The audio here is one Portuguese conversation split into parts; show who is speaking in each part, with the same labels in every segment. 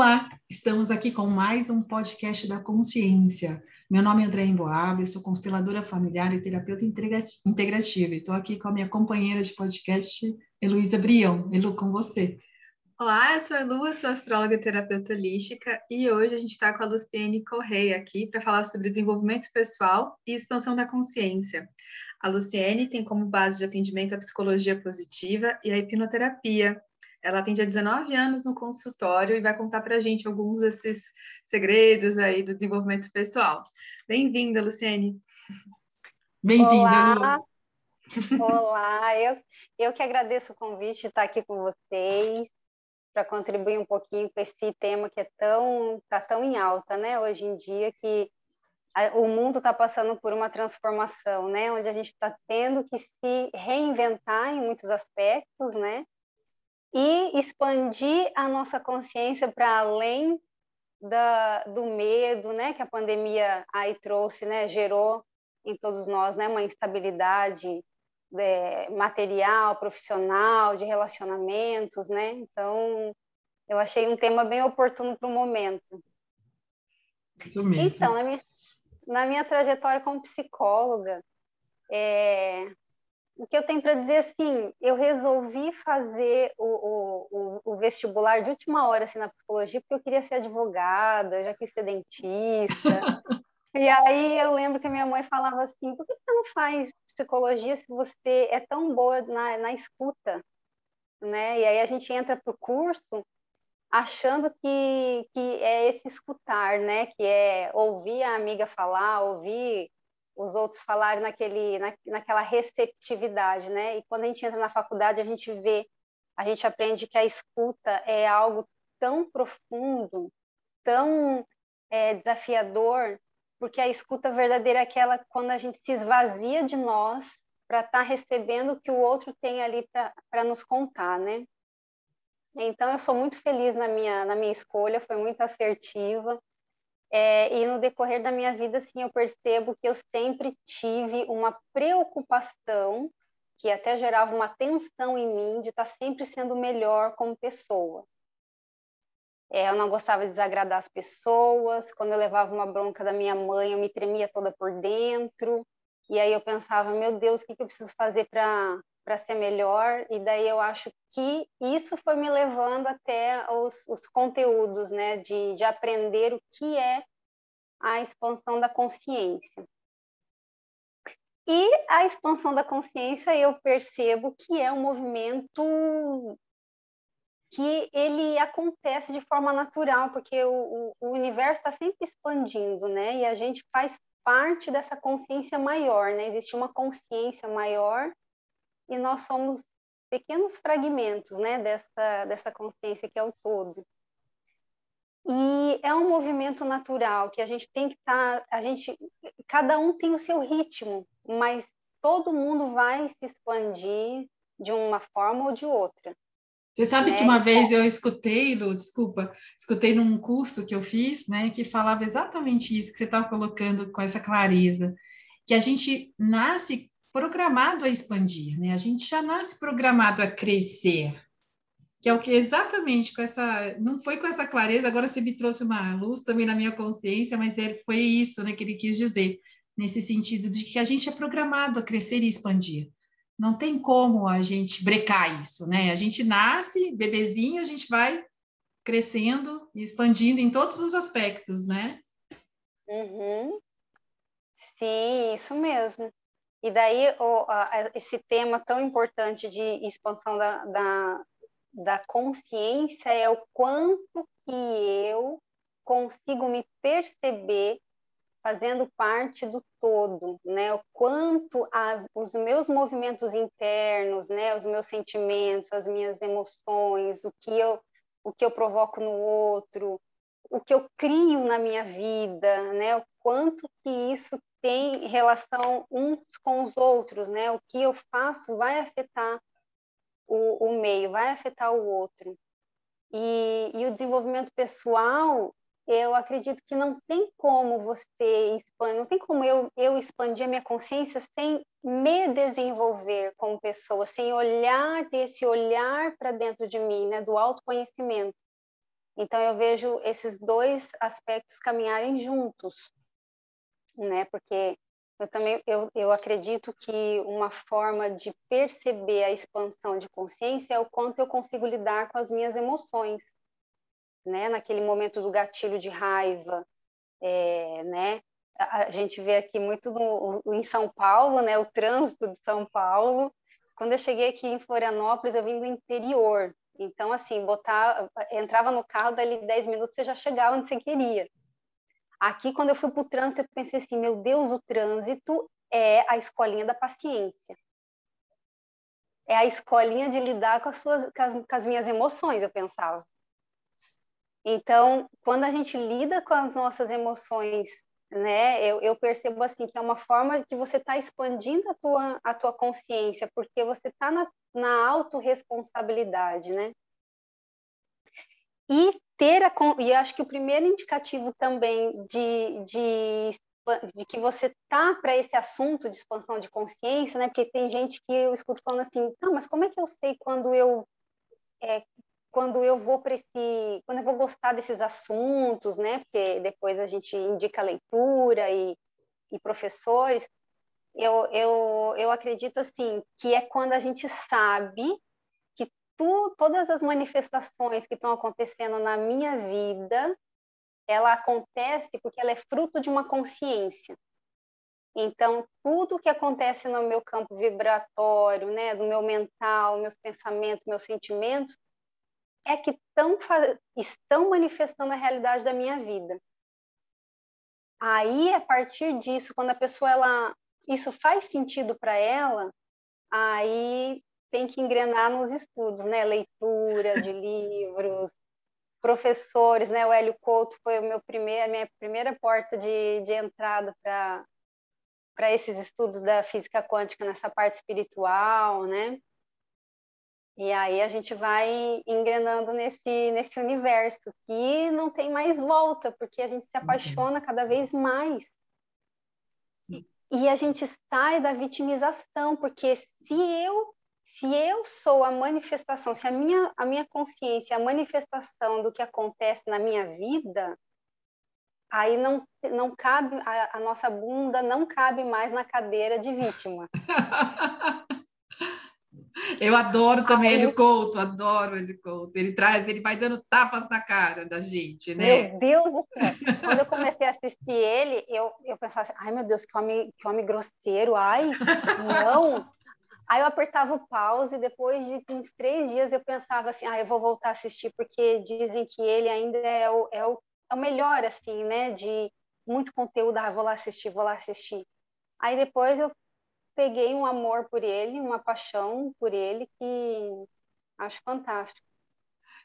Speaker 1: Olá, estamos aqui com mais um podcast da consciência. Meu nome é André Emboab, sou consteladora familiar e terapeuta integrativa. Estou aqui com a minha companheira de podcast, Heloísa Brião. Elu, com você.
Speaker 2: Olá, eu sou a Elu, sou astróloga e terapeuta holística e hoje a gente está com a Luciene Correia aqui para falar sobre desenvolvimento pessoal e expansão da consciência. A Luciene tem como base de atendimento a psicologia positiva e a hipnoterapia, ela atende há 19 anos no consultório e vai contar para a gente alguns desses segredos aí do desenvolvimento pessoal. Bem-vinda, Luciene.
Speaker 1: Bem-vinda, Lu.
Speaker 3: Olá, eu, eu que agradeço o convite de estar aqui com vocês para contribuir um pouquinho com esse tema que é tão tá tão em alta, né? Hoje em dia que a, o mundo está passando por uma transformação, né? Onde a gente está tendo que se reinventar em muitos aspectos, né? E expandir a nossa consciência para além da, do medo, né, que a pandemia aí trouxe, né, gerou em todos nós, né, uma instabilidade é, material, profissional, de relacionamentos, né, então eu achei um tema bem oportuno para o momento.
Speaker 1: Isso mesmo.
Speaker 3: Então, na minha, na minha trajetória como psicóloga, é, o que eu tenho para dizer assim, eu resolvi fazer o, o, o, vestibular de última hora assim, na psicologia, porque eu queria ser advogada, já quis ser dentista. e aí eu lembro que a minha mãe falava assim, por que você não faz psicologia se você é tão boa na, na escuta? Né? E aí a gente entra para o curso achando que, que é esse escutar, né? Que é ouvir a amiga falar, ouvir os outros falarem naquele, na, naquela receptividade, né? E quando a gente entra na faculdade, a gente vê, a gente aprende que a escuta é algo tão profundo, tão é, desafiador, porque a escuta verdadeira é aquela quando a gente se esvazia de nós para estar tá recebendo o que o outro tem ali para nos contar, né? Então, eu sou muito feliz na minha, na minha escolha, foi muito assertiva. É, e no decorrer da minha vida, assim, eu percebo que eu sempre tive uma preocupação, que até gerava uma tensão em mim, de estar sempre sendo melhor como pessoa. É, eu não gostava de desagradar as pessoas, quando eu levava uma bronca da minha mãe, eu me tremia toda por dentro, e aí eu pensava, meu Deus, o que, que eu preciso fazer para para ser melhor, e daí eu acho que isso foi me levando até os, os conteúdos, né, de, de aprender o que é a expansão da consciência. E a expansão da consciência eu percebo que é um movimento que ele acontece de forma natural, porque o, o universo está sempre expandindo, né? E a gente faz parte dessa consciência maior, né? Existe uma consciência maior e nós somos pequenos fragmentos né, dessa, dessa consciência que é o todo. E é um movimento natural que a gente tem que estar, tá, a gente, cada um tem o seu ritmo, mas todo mundo vai se expandir de uma forma ou de outra.
Speaker 1: Você sabe né? que uma vez eu escutei, Lu, desculpa, escutei num curso que eu fiz, né, que falava exatamente isso que você estava colocando com essa clareza, que a gente nasce programado a expandir, né? A gente já nasce programado a crescer, que é o que exatamente com essa, não foi com essa clareza, agora você me trouxe uma luz também na minha consciência, mas é, foi isso, né, que ele quis dizer, nesse sentido de que a gente é programado a crescer e expandir. Não tem como a gente brecar isso, né? A gente nasce, bebezinho, a gente vai crescendo e expandindo em todos os aspectos, né?
Speaker 3: Uhum. Sim, isso mesmo. E daí o, a, esse tema tão importante de expansão da, da, da consciência é o quanto que eu consigo me perceber fazendo parte do todo, né? O quanto a, os meus movimentos internos, né? Os meus sentimentos, as minhas emoções, o que eu o que eu provoco no outro, o que eu crio na minha vida, né? O quanto que isso tem relação uns com os outros, né? O que eu faço vai afetar o, o meio, vai afetar o outro. E, e, o desenvolvimento pessoal, eu acredito que não tem como você expandir, não tem como eu, eu expandir a minha consciência sem me desenvolver como pessoa, sem olhar, ter esse olhar para dentro de mim, né? Do autoconhecimento. Então eu vejo esses dois aspectos caminharem juntos, né? Porque eu também eu, eu acredito que uma forma de perceber a expansão de consciência é o quanto eu consigo lidar com as minhas emoções, né? Naquele momento do gatilho de raiva, é, né? A gente vê aqui muito no, em São Paulo, né? O trânsito de São Paulo. Quando eu cheguei aqui em Florianópolis, eu vim do interior. Então, assim, botar, entrava no carro, dali 10 minutos você já chegava onde você queria. Aqui, quando eu fui para o trânsito, eu pensei assim: meu Deus, o trânsito é a escolinha da paciência. É a escolinha de lidar com as, suas, com as, com as minhas emoções, eu pensava. Então, quando a gente lida com as nossas emoções, né, eu, eu percebo assim que é uma forma de você estar tá expandindo a tua, a tua consciência, porque você está na, na autorresponsabilidade, né? E ter a, e acho que o primeiro indicativo também de, de, de que você tá para esse assunto de expansão de consciência, né? Porque tem gente que eu escuto falando assim, não, mas como é que eu sei quando eu é, quando eu vou para esse, quando eu vou gostar desses assuntos, né? Porque depois a gente indica leitura e, e professores. Eu, eu, eu acredito assim que é quando a gente sabe tu, todas as manifestações que estão acontecendo na minha vida, ela acontece porque ela é fruto de uma consciência. Então, tudo que acontece no meu campo vibratório, né, do meu mental, meus pensamentos, meus sentimentos, é que tão, estão manifestando a realidade da minha vida. Aí, a partir disso, quando a pessoa ela isso faz sentido para ela, aí tem que engrenar nos estudos, né? Leitura de livros, professores, né? O Hélio Couto foi o meu primeiro, a minha primeira porta de, de entrada para para esses estudos da física quântica nessa parte espiritual, né? E aí a gente vai engrenando nesse nesse universo que não tem mais volta, porque a gente se apaixona cada vez mais. E, e a gente sai da vitimização, porque se eu se eu sou a manifestação, se a minha, a minha consciência é a manifestação do que acontece na minha vida, aí não, não cabe, a, a nossa bunda não cabe mais na cadeira de vítima.
Speaker 1: Eu adoro também Aí, ele Couto, adoro ele Couto. Ele traz, ele vai dando tapas na cara da gente,
Speaker 3: né? Meu Deus do céu! Quando eu comecei a assistir ele, eu, eu pensava assim, ai meu Deus, que homem, que homem grosseiro, ai, não! Aí eu apertava o pause e depois de uns três dias eu pensava assim, ah, eu vou voltar a assistir porque dizem que ele ainda é o, é o, é o melhor, assim, né? De muito conteúdo, ah, vou lá assistir, vou lá assistir. Aí depois eu peguei um amor por ele, uma paixão por ele que acho fantástico.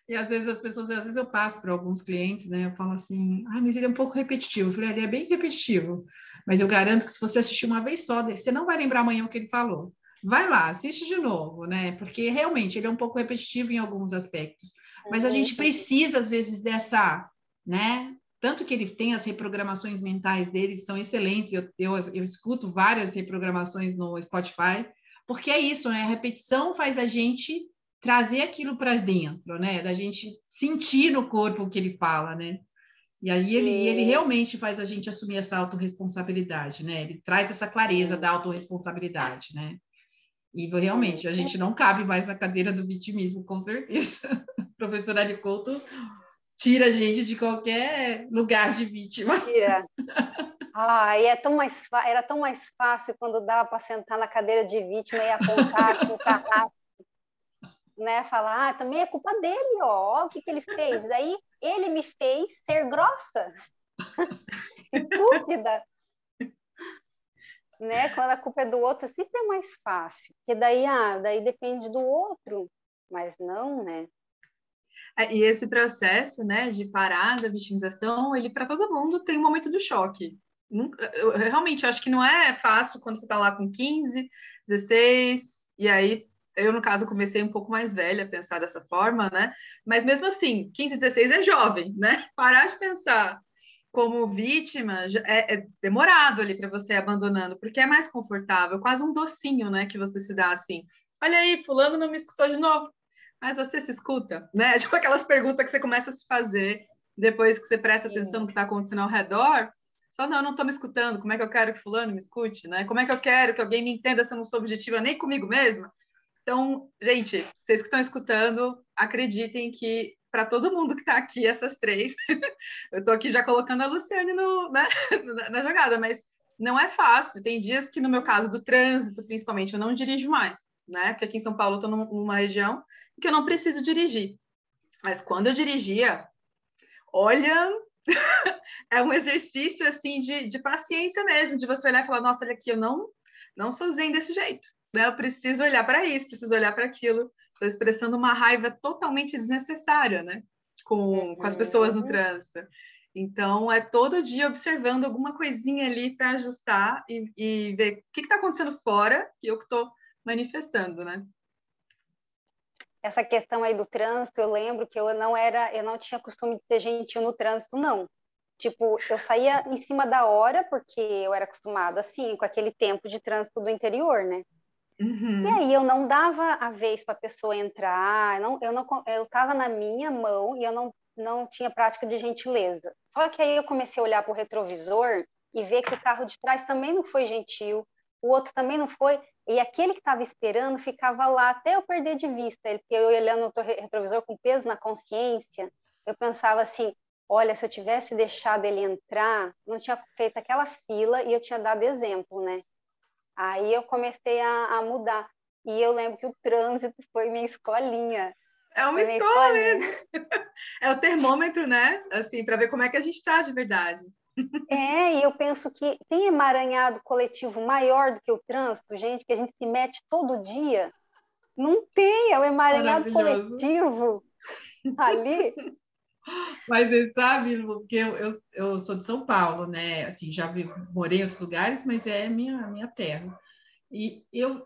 Speaker 1: E às vezes as pessoas, às vezes eu passo para alguns clientes, né? Eu falo assim, ah, mas ele é um pouco repetitivo. Eu falei, ele é bem repetitivo. Mas eu garanto que se você assistir uma vez só, você não vai lembrar amanhã o que ele falou vai lá, assiste de novo, né? Porque realmente ele é um pouco repetitivo em alguns aspectos. Mas a gente precisa, às vezes, dessa, né? Tanto que ele tem as reprogramações mentais dele, são excelentes. Eu, eu, eu escuto várias reprogramações no Spotify, porque é isso, né? A repetição faz a gente trazer aquilo para dentro, né? Da gente sentir no corpo o que ele fala, né? E aí ele, ele realmente faz a gente assumir essa autorresponsabilidade, né? Ele traz essa clareza da autorresponsabilidade, né? E realmente, a gente não cabe mais na cadeira do vitimismo, com certeza. Professora Ari Couto tira a gente de qualquer lugar de vítima.
Speaker 3: Tira. Ah, e é tão mais era tão mais fácil quando dava para sentar na cadeira de vítima e apontar com o carrasco, né? Falar, ah, também é culpa dele, ó, o que, que ele fez. Daí ele me fez ser grossa, estúpida né? Quando a culpa é do outro, sempre é mais fácil. Porque daí, ah, daí depende do outro, mas não, né?
Speaker 2: É, e esse processo, né, de parar da vitimização, ele para todo mundo tem um momento do choque. Eu, realmente acho que não é fácil quando você está lá com 15, 16, e aí eu, no caso, comecei um pouco mais velha a pensar dessa forma, né? Mas mesmo assim, 15, 16 é jovem, né? Parar de pensar como vítima, é, é demorado ali para você abandonando, porque é mais confortável, quase um docinho, né, que você se dá assim. Olha aí, fulano não me escutou de novo. mas você se escuta, né? Tipo aquelas perguntas que você começa a se fazer depois que você presta atenção no que está acontecendo ao redor. Só não, eu não estou me escutando. Como é que eu quero que fulano me escute, né? Como é que eu quero que alguém me entenda se eu não sou objetiva nem comigo mesma? Então, gente, vocês que estão escutando, acreditem que para todo mundo que está aqui, essas três, eu estou aqui já colocando a Luciane no, né, na jogada, mas não é fácil. Tem dias que, no meu caso do trânsito, principalmente, eu não dirijo mais, né? Porque aqui em São Paulo eu estou numa região que eu não preciso dirigir. Mas quando eu dirigia, olha, é um exercício assim de, de paciência mesmo, de você olhar e falar, nossa, olha aqui, eu não, não sou zen desse jeito. Né? Eu preciso olhar para isso, preciso olhar para aquilo. Estou expressando uma raiva totalmente desnecessária, né? Com, com as pessoas no uhum. trânsito. Então, é todo dia observando alguma coisinha ali para ajustar e, e, ver o que está acontecendo fora e eu que estou manifestando, né?
Speaker 3: essa questão aí do trânsito, eu lembro que eu não era, eu não tinha costume de ser gentil no trânsito, não. Tipo, eu saía em cima da hora, porque eu era acostumada assim, com aquele tempo de trânsito do interior, né? Uhum. E aí eu não dava a vez para a pessoa entrar, não, eu não, eu estava na minha mão e eu não, não tinha prática de gentileza. Só que aí eu comecei a olhar para o retrovisor e ver que o carro de trás também não foi gentil, o outro também não foi. E aquele que estava esperando ficava lá até eu perder de vista ele, eu olhando no retrovisor com peso na consciência, eu pensava assim: olha, se eu tivesse deixado ele entrar, não tinha feito aquela fila e eu tinha dado exemplo, né? Aí eu comecei a, a mudar. E eu lembro que o trânsito foi minha escolinha.
Speaker 2: É uma escola. É o termômetro, né? Assim, para ver como é que a gente está de verdade.
Speaker 3: É, e eu penso que tem emaranhado coletivo maior do que o trânsito, gente, que a gente se mete todo dia. Não tem, é o emaranhado coletivo ali.
Speaker 1: Mas você sabe, porque eu, eu, eu, sou de São Paulo, né? Assim, já morei em outros lugares, mas é minha, minha terra. E eu,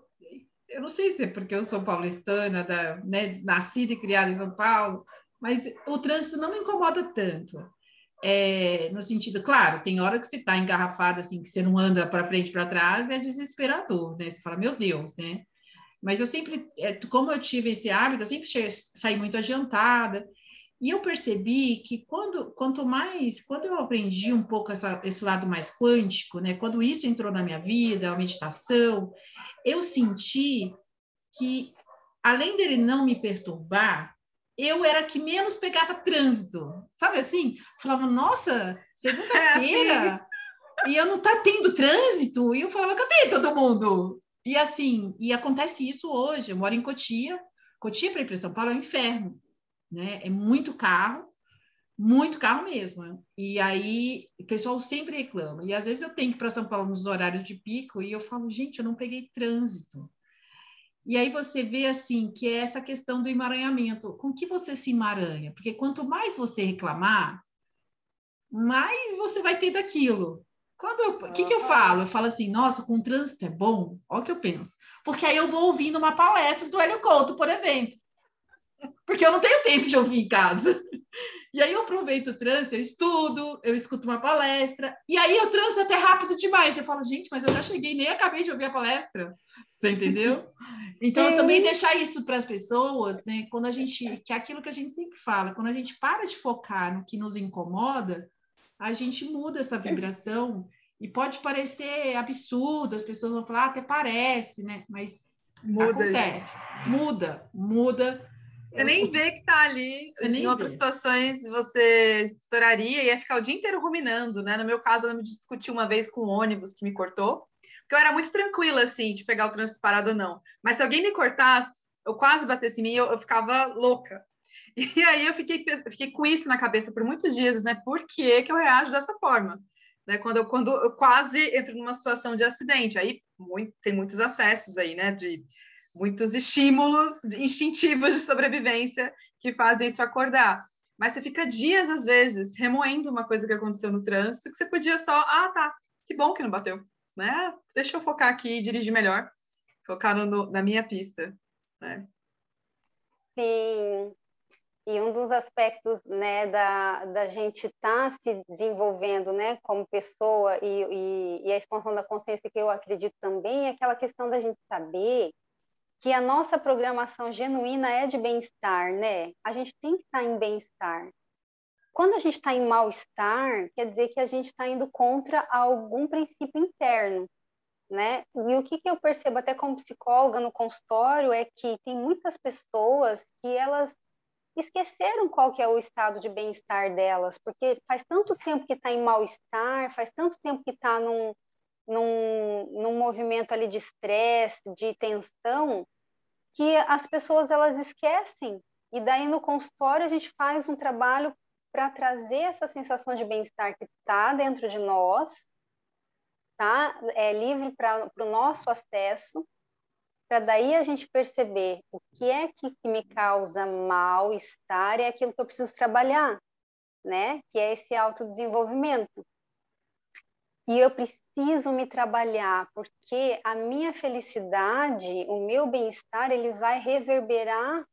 Speaker 1: eu não sei se é porque eu sou paulistana, da, né, nascida e criada em São Paulo, mas o trânsito não me incomoda tanto é, no sentido, claro, tem hora que você está engarrafada, assim, que você não anda para frente para trás, é desesperador, né? Você fala, meu Deus, né? Mas eu sempre, é, como eu tive esse hábito, eu sempre saí muito adiantada, e eu percebi que quando, quanto mais, quando eu aprendi um pouco essa, esse lado mais quântico, né? Quando isso entrou na minha vida, a meditação, eu senti que, além dele não me perturbar, eu era que menos pegava trânsito, sabe assim? Falava, nossa, segunda-feira, é, e eu não tá tendo trânsito, e eu falava, cadê todo mundo? E assim, e acontece isso hoje, eu moro em Cotia, Cotia para ir para São Paulo é um inferno, né? É muito carro, muito carro mesmo. E aí o pessoal sempre reclama. E às vezes eu tenho que ir para São Paulo nos horários de pico e eu falo, gente, eu não peguei trânsito. E aí você vê assim que é essa questão do emaranhamento. Com que você se emaranha? Porque quanto mais você reclamar, mais você vai ter daquilo. Quando o que, que eu falo? Eu falo assim, nossa, com trânsito é bom? Olha o que eu penso. Porque aí eu vou ouvindo uma palestra do Hélio Couto, por exemplo. Porque eu não tenho tempo de ouvir em casa. E aí eu aproveito o trânsito, eu estudo, eu escuto uma palestra, e aí o trânsito é até rápido demais. Eu falo, gente, mas eu já cheguei, nem acabei de ouvir a palestra. Você entendeu? Então, é. também deixar isso para as pessoas, né? Quando a gente, que é aquilo que a gente sempre fala, quando a gente para de focar no que nos incomoda, a gente muda essa vibração e pode parecer absurdo, as pessoas vão falar, ah, até parece, né? Mas muda, acontece, muda, muda
Speaker 2: você nem vê que tá ali. em outras vê. situações você estouraria e ia ficar o dia inteiro ruminando, né? No meu caso, eu me discuti uma vez com um ônibus que me cortou, porque eu era muito tranquila, assim, de pegar o trânsito parado ou não. Mas se alguém me cortasse, eu quase batesse em mim, eu, eu ficava louca. E aí eu fiquei, fiquei com isso na cabeça por muitos dias, né? Por que, que eu reajo dessa forma? Né? Quando, eu, quando eu quase entro numa situação de acidente. Aí muito, tem muitos acessos aí, né? De muitos estímulos instintivos de sobrevivência que fazem isso acordar. Mas você fica dias, às vezes, remoendo uma coisa que aconteceu no trânsito, que você podia só, ah, tá, que bom que não bateu, né? Deixa eu focar aqui e dirigir melhor, focar no, na minha pista, né?
Speaker 3: Sim, e um dos aspectos né, da, da gente estar tá se desenvolvendo né, como pessoa e, e, e, a expansão da consciência que eu acredito também é aquela questão da gente saber que a nossa programação genuína é de bem-estar, né? A gente tem que estar em bem-estar. Quando a gente está em mal-estar, quer dizer que a gente está indo contra algum princípio interno, né? E o que, que eu percebo até como psicóloga no consultório é que tem muitas pessoas que elas esqueceram qual que é o estado de bem-estar delas, porque faz tanto tempo que está em mal-estar, faz tanto tempo que está num, num, num movimento ali de estresse, de tensão, que as pessoas elas esquecem. E daí no consultório a gente faz um trabalho para trazer essa sensação de bem-estar que está dentro de nós, tá? É livre para o nosso acesso, para daí a gente perceber o que é que, que me causa mal-estar e é aquilo que eu preciso trabalhar, né? Que é esse autodesenvolvimento. E eu preciso me trabalhar, porque a minha felicidade, o meu bem-estar, ele vai reverberar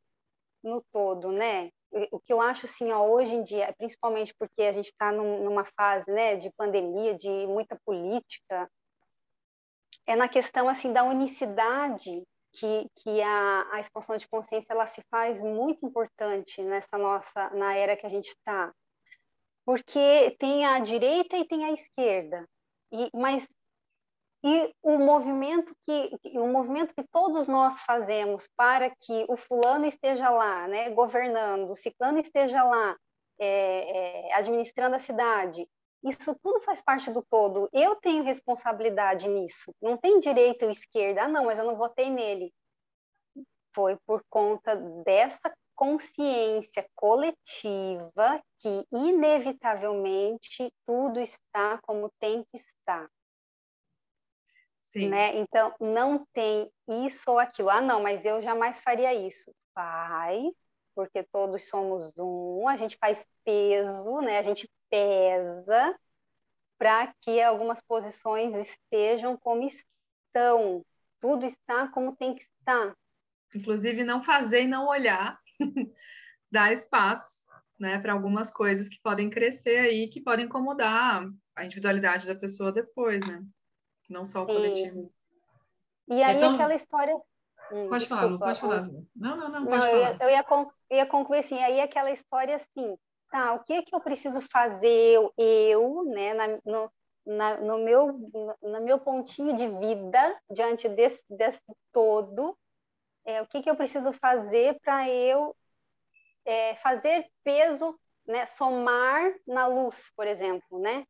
Speaker 3: no todo, né? O que eu acho assim, ó, hoje em dia, principalmente porque a gente está num, numa fase, né, de pandemia, de muita política, é na questão assim da unicidade que, que a, a expansão de consciência ela se faz muito importante nessa nossa na era que a gente está porque tem a direita e tem a esquerda e mas e o movimento que o movimento que todos nós fazemos para que o fulano esteja lá né governando o ciclano esteja lá é, é, administrando a cidade isso tudo faz parte do todo. Eu tenho responsabilidade nisso. Não tem direita ou esquerda. Ah, não, mas eu não votei nele. Foi por conta dessa consciência coletiva que, inevitavelmente, tudo está como tem que estar. Sim. Né? Então, não tem isso ou aquilo. Ah, não, mas eu jamais faria isso. Vai, porque todos somos um, a gente faz peso, né? A gente pesa para que algumas posições estejam como estão. Tudo está como tem que estar.
Speaker 2: Inclusive, não fazer e não olhar dá espaço né, para algumas coisas que podem crescer aí, que podem incomodar a individualidade da pessoa depois, né? Não só o coletivo.
Speaker 3: E aí, então... aquela história
Speaker 1: Hum, pode desculpa, falar, Lu, pode falar. Não, não, não, pode não,
Speaker 3: falar.
Speaker 1: Eu
Speaker 3: ia, eu ia, eu ia concluir assim, aí aquela história assim, tá, o que é que eu preciso fazer eu, eu né, na, no, na, no, meu, no meu pontinho de vida, diante desse, desse todo, é, o que, que eu preciso fazer para eu é, fazer peso, né, somar na luz, por exemplo, né,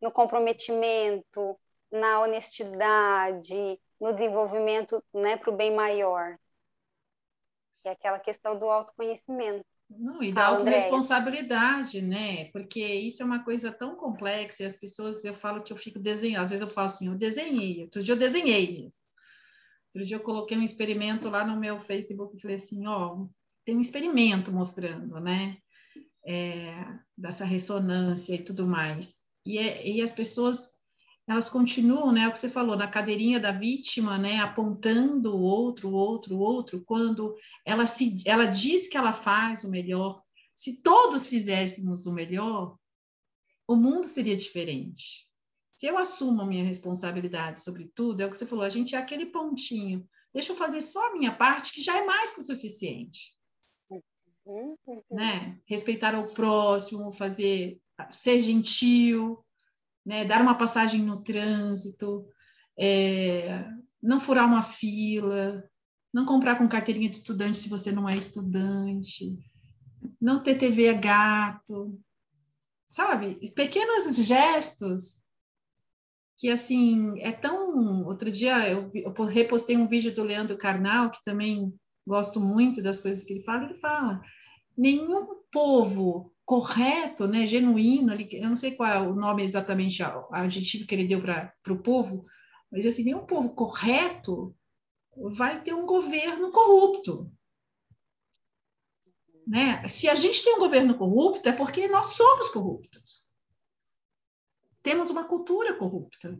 Speaker 3: no comprometimento, na honestidade, no desenvolvimento né, para o bem maior. Que é aquela questão do autoconhecimento.
Speaker 1: Não, e da autorresponsabilidade, né? Porque isso é uma coisa tão complexa e as pessoas, eu falo que eu fico desenhando, às vezes eu falo assim, eu desenhei, outro dia eu desenhei isso. Outro dia eu coloquei um experimento lá no meu Facebook e falei assim, ó, tem um experimento mostrando, né? É, dessa ressonância e tudo mais. E, é, e as pessoas elas continuam, né, é o que você falou, na cadeirinha da vítima, né, apontando o outro, o outro, o outro, quando ela se ela diz que ela faz o melhor. Se todos fizéssemos o melhor, o mundo seria diferente. Se eu assumo a minha responsabilidade sobre tudo, é o que você falou, a gente é aquele pontinho. Deixa eu fazer só a minha parte, que já é mais que o suficiente. Né? Respeitar o próximo, fazer ser gentil, né? dar uma passagem no trânsito, é, não furar uma fila, não comprar com carteirinha de estudante se você não é estudante, não ter TV a gato, sabe? Pequenos gestos que, assim, é tão... Outro dia eu, eu repostei um vídeo do Leandro Carnal, que também gosto muito das coisas que ele fala, ele fala, nenhum povo correto, né, genuíno, eu não sei qual é o nome exatamente, o adjetivo que ele deu para o povo, mas assim, nenhum povo correto vai ter um governo corrupto. Né? Se a gente tem um governo corrupto, é porque nós somos corruptos. Temos uma cultura corrupta.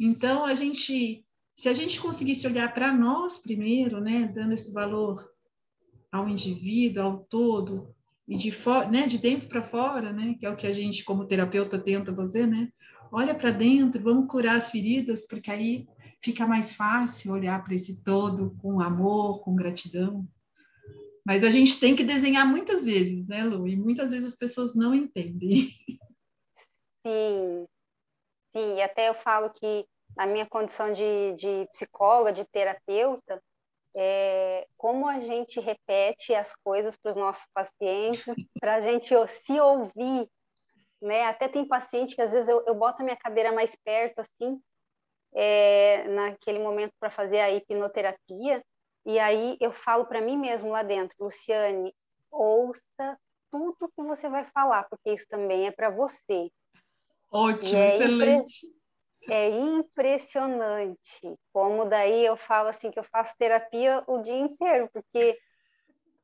Speaker 1: Então, a gente, se a gente conseguisse olhar para nós primeiro, né, dando esse valor ao indivíduo, ao todo, e de né, de dentro para fora, né, que é o que a gente como terapeuta tenta fazer, né? Olha para dentro, vamos curar as feridas, porque aí fica mais fácil olhar para esse todo com amor, com gratidão. Mas a gente tem que desenhar muitas vezes, né, Lu? E muitas vezes as pessoas não entendem.
Speaker 3: Sim, sim. E até eu falo que na minha condição de, de psicóloga, de terapeuta, é, como a gente repete as coisas para os nossos pacientes, para a gente se ouvir, né? Até tem paciente que às vezes eu, eu boto a minha cadeira mais perto, assim, é, naquele momento para fazer a hipnoterapia, e aí eu falo para mim mesmo lá dentro, Luciane, ouça tudo que você vai falar, porque isso também é para você.
Speaker 1: Ótimo, é excelente.
Speaker 3: Impre... É impressionante como daí eu falo assim que eu faço terapia o dia inteiro, porque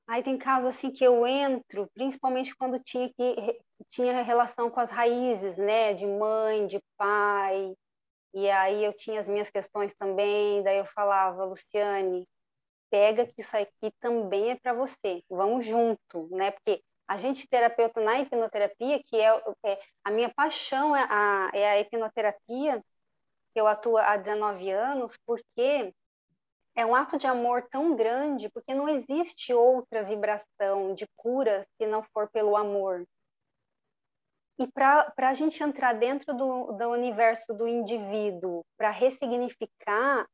Speaker 3: aí tem casos assim que eu entro, principalmente quando tinha que tinha relação com as raízes, né, de mãe, de pai, e aí eu tinha as minhas questões também, daí eu falava, Luciane, pega que isso aqui também é para você, vamos junto, né? Porque a gente terapeuta na hipnoterapia, que é, é a minha paixão é a, é a hipnoterapia, que eu atuo há 19 anos, porque é um ato de amor tão grande, porque não existe outra vibração de cura se não for pelo amor. E para a gente entrar dentro do, do universo do indivíduo, para ressignificar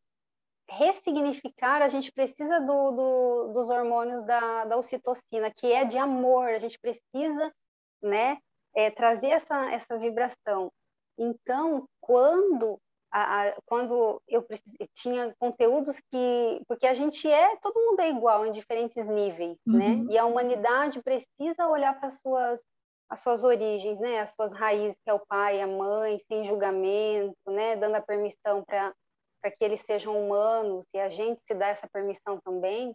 Speaker 3: ressignificar, a gente precisa do, do, dos hormônios da, da ocitocina, que é de amor, a gente precisa né, é, trazer essa, essa vibração. Então, quando, a, a, quando eu tinha conteúdos que. Porque a gente é, todo mundo é igual em diferentes níveis, né? uhum. né? E a humanidade precisa olhar para suas as suas origens, né, as suas raízes, que é o pai, a mãe, sem julgamento, né, dando a permissão para para que eles sejam humanos e a gente se dá essa permissão também.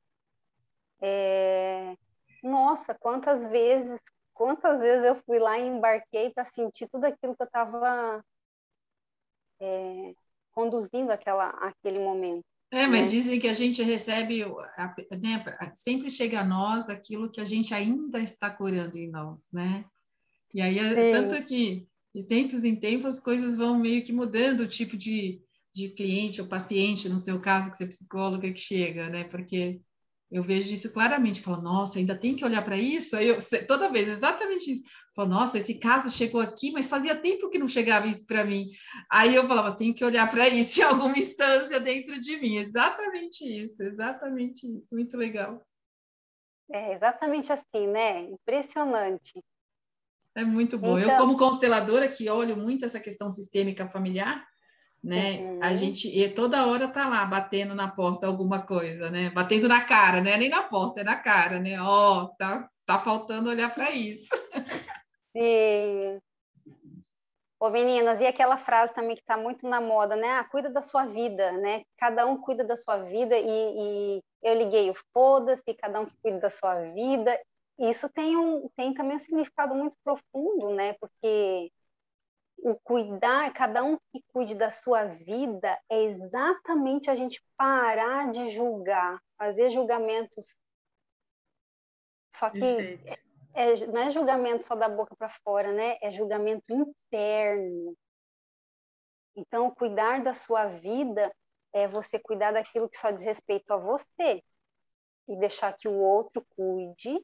Speaker 3: É... Nossa, quantas vezes, quantas vezes eu fui lá e embarquei para sentir tudo aquilo que eu estava é, conduzindo aquela, aquele momento.
Speaker 1: É, mas né? dizem que a gente recebe, né, sempre chega a nós aquilo que a gente ainda está curando em nós, né? E aí, é, tanto que de tempos em tempos as coisas vão meio que mudando o tipo de, de cliente ou paciente, no seu caso, que você é psicóloga, que chega, né? Porque eu vejo isso claramente, falo, nossa, ainda tem que olhar para isso? Aí eu, toda vez, exatamente isso. Falo, nossa, esse caso chegou aqui, mas fazia tempo que não chegava isso para mim. Aí eu falava, tem que olhar para isso em alguma instância dentro de mim. Exatamente isso, exatamente isso. Muito legal.
Speaker 3: É exatamente assim, né? Impressionante.
Speaker 1: É muito bom. Então... Eu, como consteladora, que olho muito essa questão sistêmica familiar, né? Uhum. A gente e toda hora tá lá batendo na porta alguma coisa, né? Batendo na cara, né? Nem na porta, é na cara, né? Ó, oh, tá, tá faltando olhar para isso.
Speaker 3: Sim. Ô, meninas, e aquela frase também que está muito na moda, né? Ah, cuida da sua vida, né? Cada um cuida da sua vida e, e eu liguei o foda-se, cada um que cuida da sua vida. Isso tem, um, tem também um significado muito profundo, né? Porque o cuidar, cada um que cuide da sua vida, é exatamente a gente parar de julgar, fazer julgamentos. Só que é, é, não é julgamento só da boca para fora, né? É julgamento interno. Então, cuidar da sua vida é você cuidar daquilo que só diz respeito a você e deixar que o outro cuide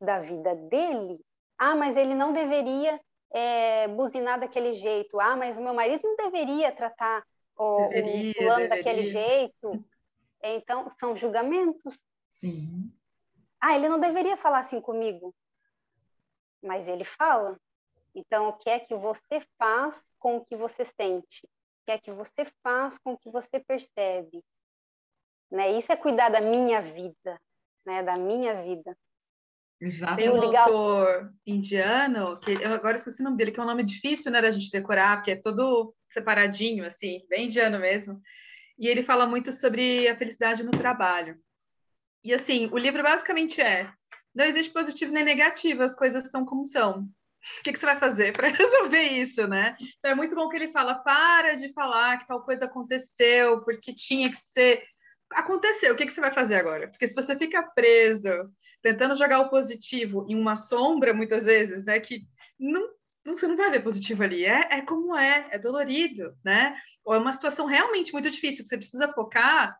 Speaker 3: da vida dele. Ah, mas ele não deveria é, buzinar daquele jeito. Ah, mas o meu marido não deveria tratar o, deveria, o fulano deveria. daquele jeito. Então, são julgamentos.
Speaker 1: Sim.
Speaker 3: Ah, ele não deveria falar assim comigo. Mas ele fala. Então, o que é que você faz com o que você sente? O que é que você faz com o que você percebe? Né? Isso é cuidar da minha vida, né? da minha vida.
Speaker 2: Exato. Tem um autor indiano, que eu agora esqueci o nome dele, que é um nome difícil, né, da gente decorar, porque é todo separadinho, assim, bem indiano mesmo. E ele fala muito sobre a felicidade no trabalho. E assim, o livro basicamente é: não existe positivo nem negativo, as coisas são como são. O que, que você vai fazer para resolver isso, né? Então é muito bom que ele fala: para de falar que tal coisa aconteceu, porque tinha que ser aconteceu, o que, que você vai fazer agora? Porque se você fica preso, tentando jogar o positivo em uma sombra, muitas vezes, né, que não, não, você não vai ver positivo ali. É, é como é, é dolorido, né? Ou é uma situação realmente muito difícil que você precisa focar.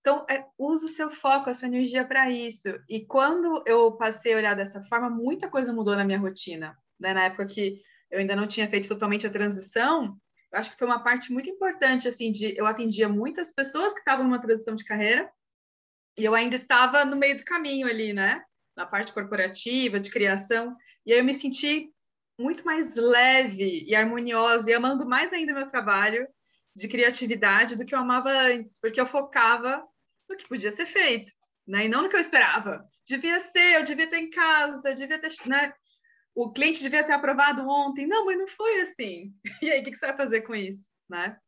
Speaker 2: Então, é, use o seu foco, a sua energia para isso. E quando eu passei a olhar dessa forma, muita coisa mudou na minha rotina. Né? Na época que eu ainda não tinha feito totalmente a transição, acho que foi uma parte muito importante, assim, de eu atendia muitas pessoas que estavam numa transição de carreira e eu ainda estava no meio do caminho ali, né? Na parte corporativa, de criação. E aí eu me senti muito mais leve e harmoniosa e amando mais ainda meu trabalho de criatividade do que eu amava antes, porque eu focava no que podia ser feito, né? E não no que eu esperava. Devia ser, eu devia estar em casa, eu devia ter, né? O cliente devia ter aprovado ontem. Não, mas não foi assim. E aí, o que você vai fazer com isso, né?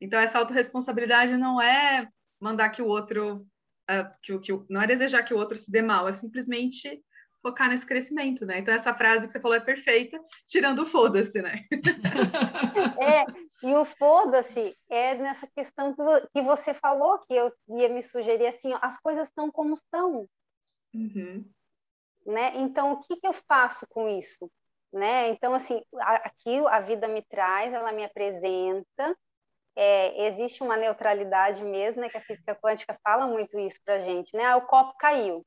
Speaker 2: Então, essa autorresponsabilidade não é mandar que o outro, uh, que, que, não é desejar que o outro se dê mal, é simplesmente focar nesse crescimento, né? Então, essa frase que você falou é perfeita, tirando o foda-se, né?
Speaker 3: é, e o foda-se é nessa questão que você falou, que eu ia me sugerir assim, as coisas estão como estão. Uhum. Né? Então, o que, que eu faço com isso? Né? Então, assim, aqui a vida me traz, ela me apresenta, é, existe uma neutralidade mesmo, né, que a física quântica fala muito isso para gente, né? Ah, o copo caiu.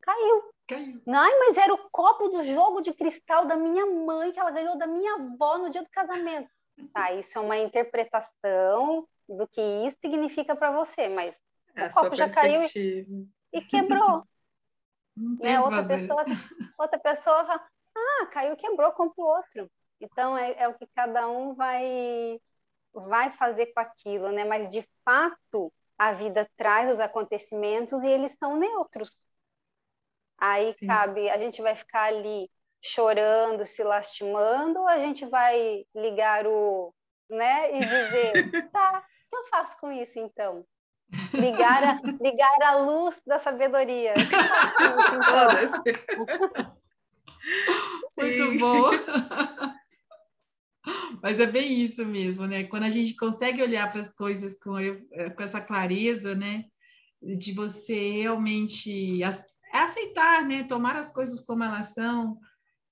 Speaker 3: Caiu. Caiu. Ai, mas era o copo do jogo de cristal da minha mãe, que ela ganhou da minha avó no dia do casamento. Tá, isso é uma interpretação do que isso significa para você, mas é o copo já caiu e, e quebrou. Né? Outra, pessoa, outra pessoa fala, ah, caiu, quebrou, compra outro. Então, é, é o que cada um vai, vai fazer com aquilo, né? Mas, de fato, a vida traz os acontecimentos e eles são neutros. Aí Sim. cabe, a gente vai ficar ali chorando, se lastimando, ou a gente vai ligar o, né, e dizer, tá, o que eu faço com isso então? Ligar a, ligar a luz da sabedoria.
Speaker 1: Muito bom. Mas é bem isso mesmo, né? Quando a gente consegue olhar para as coisas com, com essa clareza, né? De você realmente é aceitar, né? Tomar as coisas como elas são.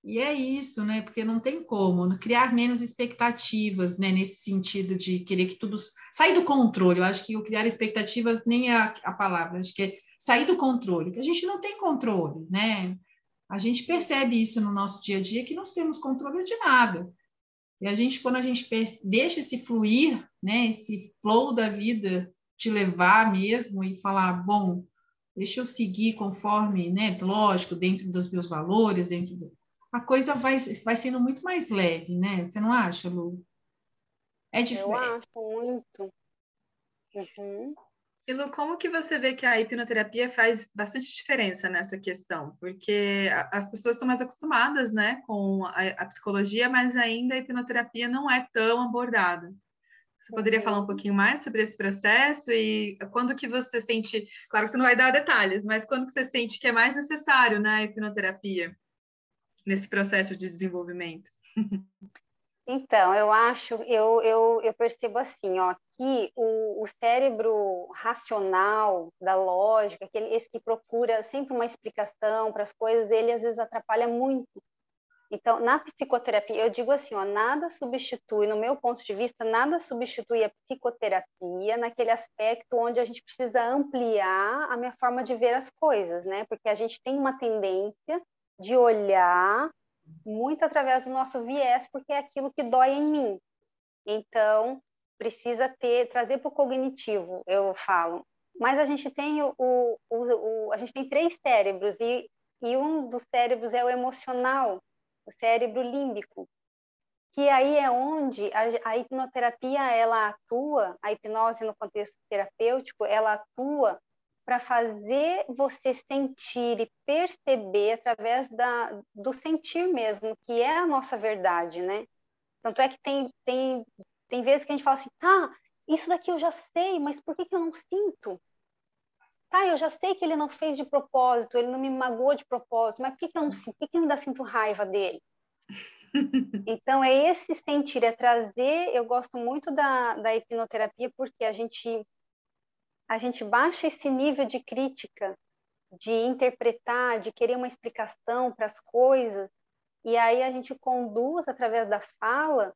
Speaker 1: E é isso, né? Porque não tem como criar menos expectativas, né? Nesse sentido de querer que tudo sair do controle. Eu acho que o criar expectativas nem é a, a palavra, acho que é sair do controle, que a gente não tem controle, né? A gente percebe isso no nosso dia a dia que nós temos controle de nada. E a gente, quando a gente deixa esse fluir, né? Esse flow da vida te levar mesmo e falar, bom, deixa eu seguir conforme, né, lógico, dentro dos meus valores, dentro do... a coisa vai, vai sendo muito mais leve, né? Você não acha, Lu?
Speaker 3: É diferente. Eu acho muito.
Speaker 2: Uhum. E Lu, como que você vê que a hipnoterapia faz bastante diferença nessa questão? Porque as pessoas estão mais acostumadas, né, com a, a psicologia, mas ainda a hipnoterapia não é tão abordada. Você poderia falar um pouquinho mais sobre esse processo e quando que você sente, claro que você não vai dar detalhes, mas quando que você sente que é mais necessário na né, hipnoterapia nesse processo de desenvolvimento?
Speaker 3: Então, eu acho, eu, eu, eu percebo assim, ó, que o, o cérebro racional, da lógica, aquele, esse que procura sempre uma explicação para as coisas, ele às vezes atrapalha muito então, na psicoterapia, eu digo assim, ó, nada substitui, no meu ponto de vista, nada substitui a psicoterapia naquele aspecto onde a gente precisa ampliar a minha forma de ver as coisas, né? Porque a gente tem uma tendência de olhar muito através do nosso viés, porque é aquilo que dói em mim. Então, precisa ter, trazer para o cognitivo, eu falo. Mas a gente tem o, o, o, a gente tem três cérebros e, e um dos cérebros é o emocional, o cérebro límbico, que aí é onde a, a, hipnoterapia ela atua, a hipnose no contexto terapêutico, ela atua para fazer você sentir e perceber através da, do sentir mesmo, que é a nossa verdade, né? Tanto é que tem, tem, tem vezes que a gente fala assim, tá, isso daqui eu já sei, mas por que, que eu não sinto? Tá, eu já sei que ele não fez de propósito, ele não me magoou de propósito, mas por que, que eu não sinto? Por que, que eu ainda sinto raiva dele? então, é esse sentir, é trazer. Eu gosto muito da, da hipnoterapia porque a gente, a gente baixa esse nível de crítica, de interpretar, de querer uma explicação para as coisas, e aí a gente conduz através da fala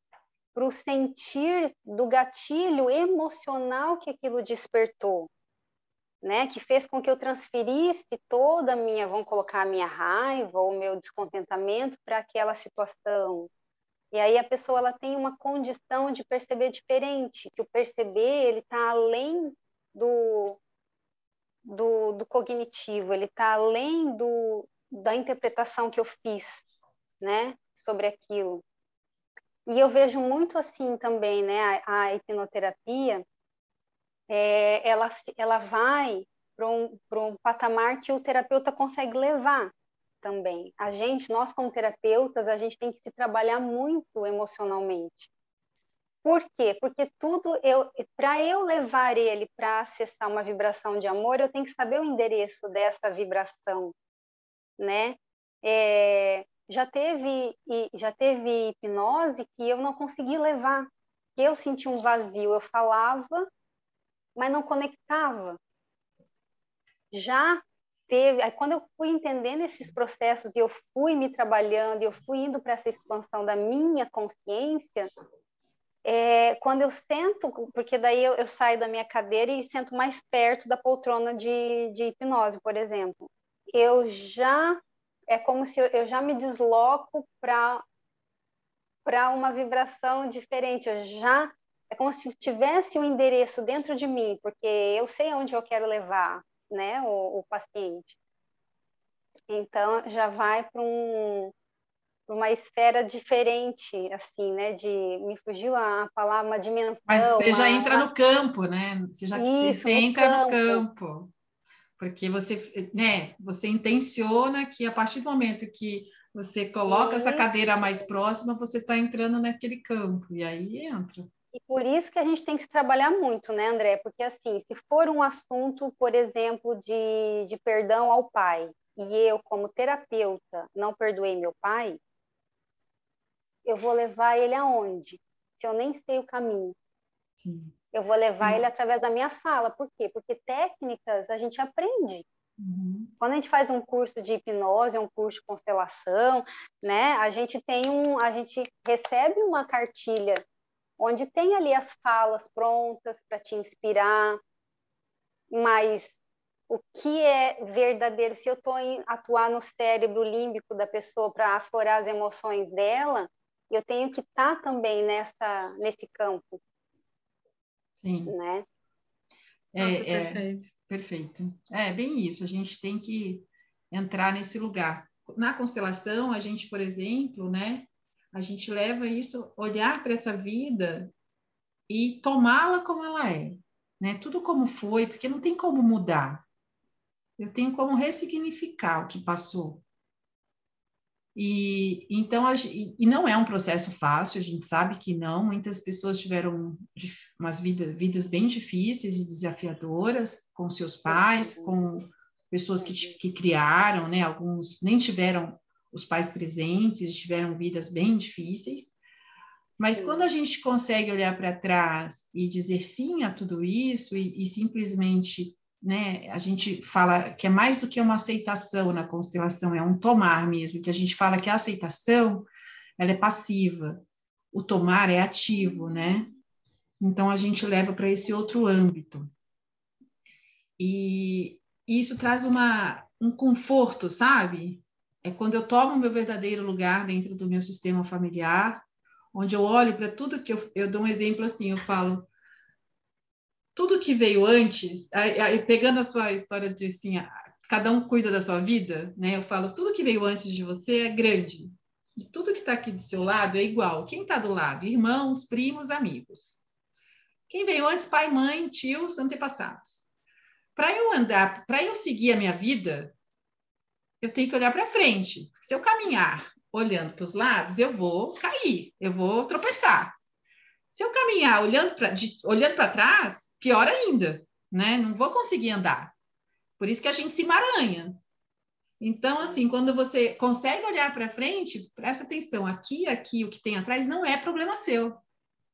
Speaker 3: para o sentir do gatilho emocional que aquilo despertou, né? Que fez com que eu transferisse toda a minha, vamos colocar a minha raiva ou meu descontentamento para aquela situação. E aí a pessoa ela tem uma condição de perceber diferente, que o perceber ele está além do, do, do cognitivo, ele está além do, da interpretação que eu fiz, né, sobre aquilo. E eu vejo muito assim também, né, a, a hipnoterapia, é, ela, ela vai para um, um patamar que o terapeuta consegue levar também. A gente, nós como terapeutas, a gente tem que se trabalhar muito emocionalmente. Por quê? Porque tudo eu, para eu levar ele para acessar uma vibração de amor, eu tenho que saber o endereço dessa vibração, né? É, já teve já teve hipnose que eu não consegui levar, eu senti um vazio, eu falava, mas não conectava. Já teve, aí quando eu fui entendendo esses processos e eu fui me trabalhando, eu fui indo para essa expansão da minha consciência, é, quando eu sento, porque daí eu, eu, saio da minha cadeira e sento mais perto da poltrona de, de hipnose, por exemplo, eu já é como se eu, eu já me desloco para para uma vibração diferente. Eu já é como se tivesse um endereço dentro de mim, porque eu sei onde eu quero levar, né, o, o paciente. Então já vai para um uma esfera diferente, assim, né? De me fugiu a palavra, uma dimensão.
Speaker 1: Mas você já entra no campo, né? Você já Isso, você entra campo. no campo porque você, né, você intenciona que a partir do momento que você coloca essa cadeira mais próxima, você está entrando naquele campo, e aí entra.
Speaker 3: E por isso que a gente tem que trabalhar muito, né, André? Porque, assim, se for um assunto, por exemplo, de, de perdão ao pai, e eu, como terapeuta, não perdoei meu pai, eu vou levar ele aonde? Se eu nem sei o caminho. Sim. Eu vou levar ele através da minha fala. Por quê? Porque técnicas a gente aprende. Uhum. Quando a gente faz um curso de hipnose, um curso de constelação, né, a gente tem um, a gente recebe uma cartilha onde tem ali as falas prontas para te inspirar, mas o que é verdadeiro? Se eu estou atuar no cérebro límbico da pessoa para aflorar as emoções dela, eu tenho que estar tá também nessa nesse campo.
Speaker 1: Sim. Né? É, Nossa, é, perfeito. perfeito. É bem isso. A gente tem que entrar nesse lugar. Na constelação, a gente, por exemplo, né? A gente leva isso, olhar para essa vida e tomá-la como ela é, né? Tudo como foi, porque não tem como mudar. Eu tenho como ressignificar o que passou. E então a, e não é um processo fácil, a gente sabe que não. Muitas pessoas tiveram umas vida, vidas bem difíceis e desafiadoras com seus pais, com pessoas que, que criaram, né? Alguns nem tiveram os pais presentes, tiveram vidas bem difíceis. Mas quando a gente consegue olhar para trás e dizer sim a tudo isso e, e simplesmente né? A gente fala que é mais do que uma aceitação na constelação, é um tomar mesmo, que a gente fala que a aceitação ela é passiva, o tomar é ativo, né? Então a gente leva para esse outro âmbito. E isso traz uma, um conforto, sabe? É quando eu tomo meu verdadeiro lugar dentro do meu sistema familiar, onde eu olho para tudo que eu, eu dou um exemplo assim, eu falo, tudo que veio antes, aí, aí, pegando a sua história de assim, cada um cuida da sua vida, né? Eu falo, tudo que veio antes de você é grande. E tudo que está aqui do seu lado é igual. Quem está do lado? Irmãos, primos, amigos. Quem veio antes? Pai, mãe, tios, antepassados. Para eu andar, para eu seguir a minha vida, eu tenho que olhar para frente. Se eu caminhar olhando para os lados, eu vou cair, eu vou tropeçar. Se eu caminhar olhando para olhando trás, pior ainda, né? Não vou conseguir andar. Por isso que a gente se emaranha. Então, assim, quando você consegue olhar para frente, presta atenção, aqui, aqui, o que tem atrás não é problema seu.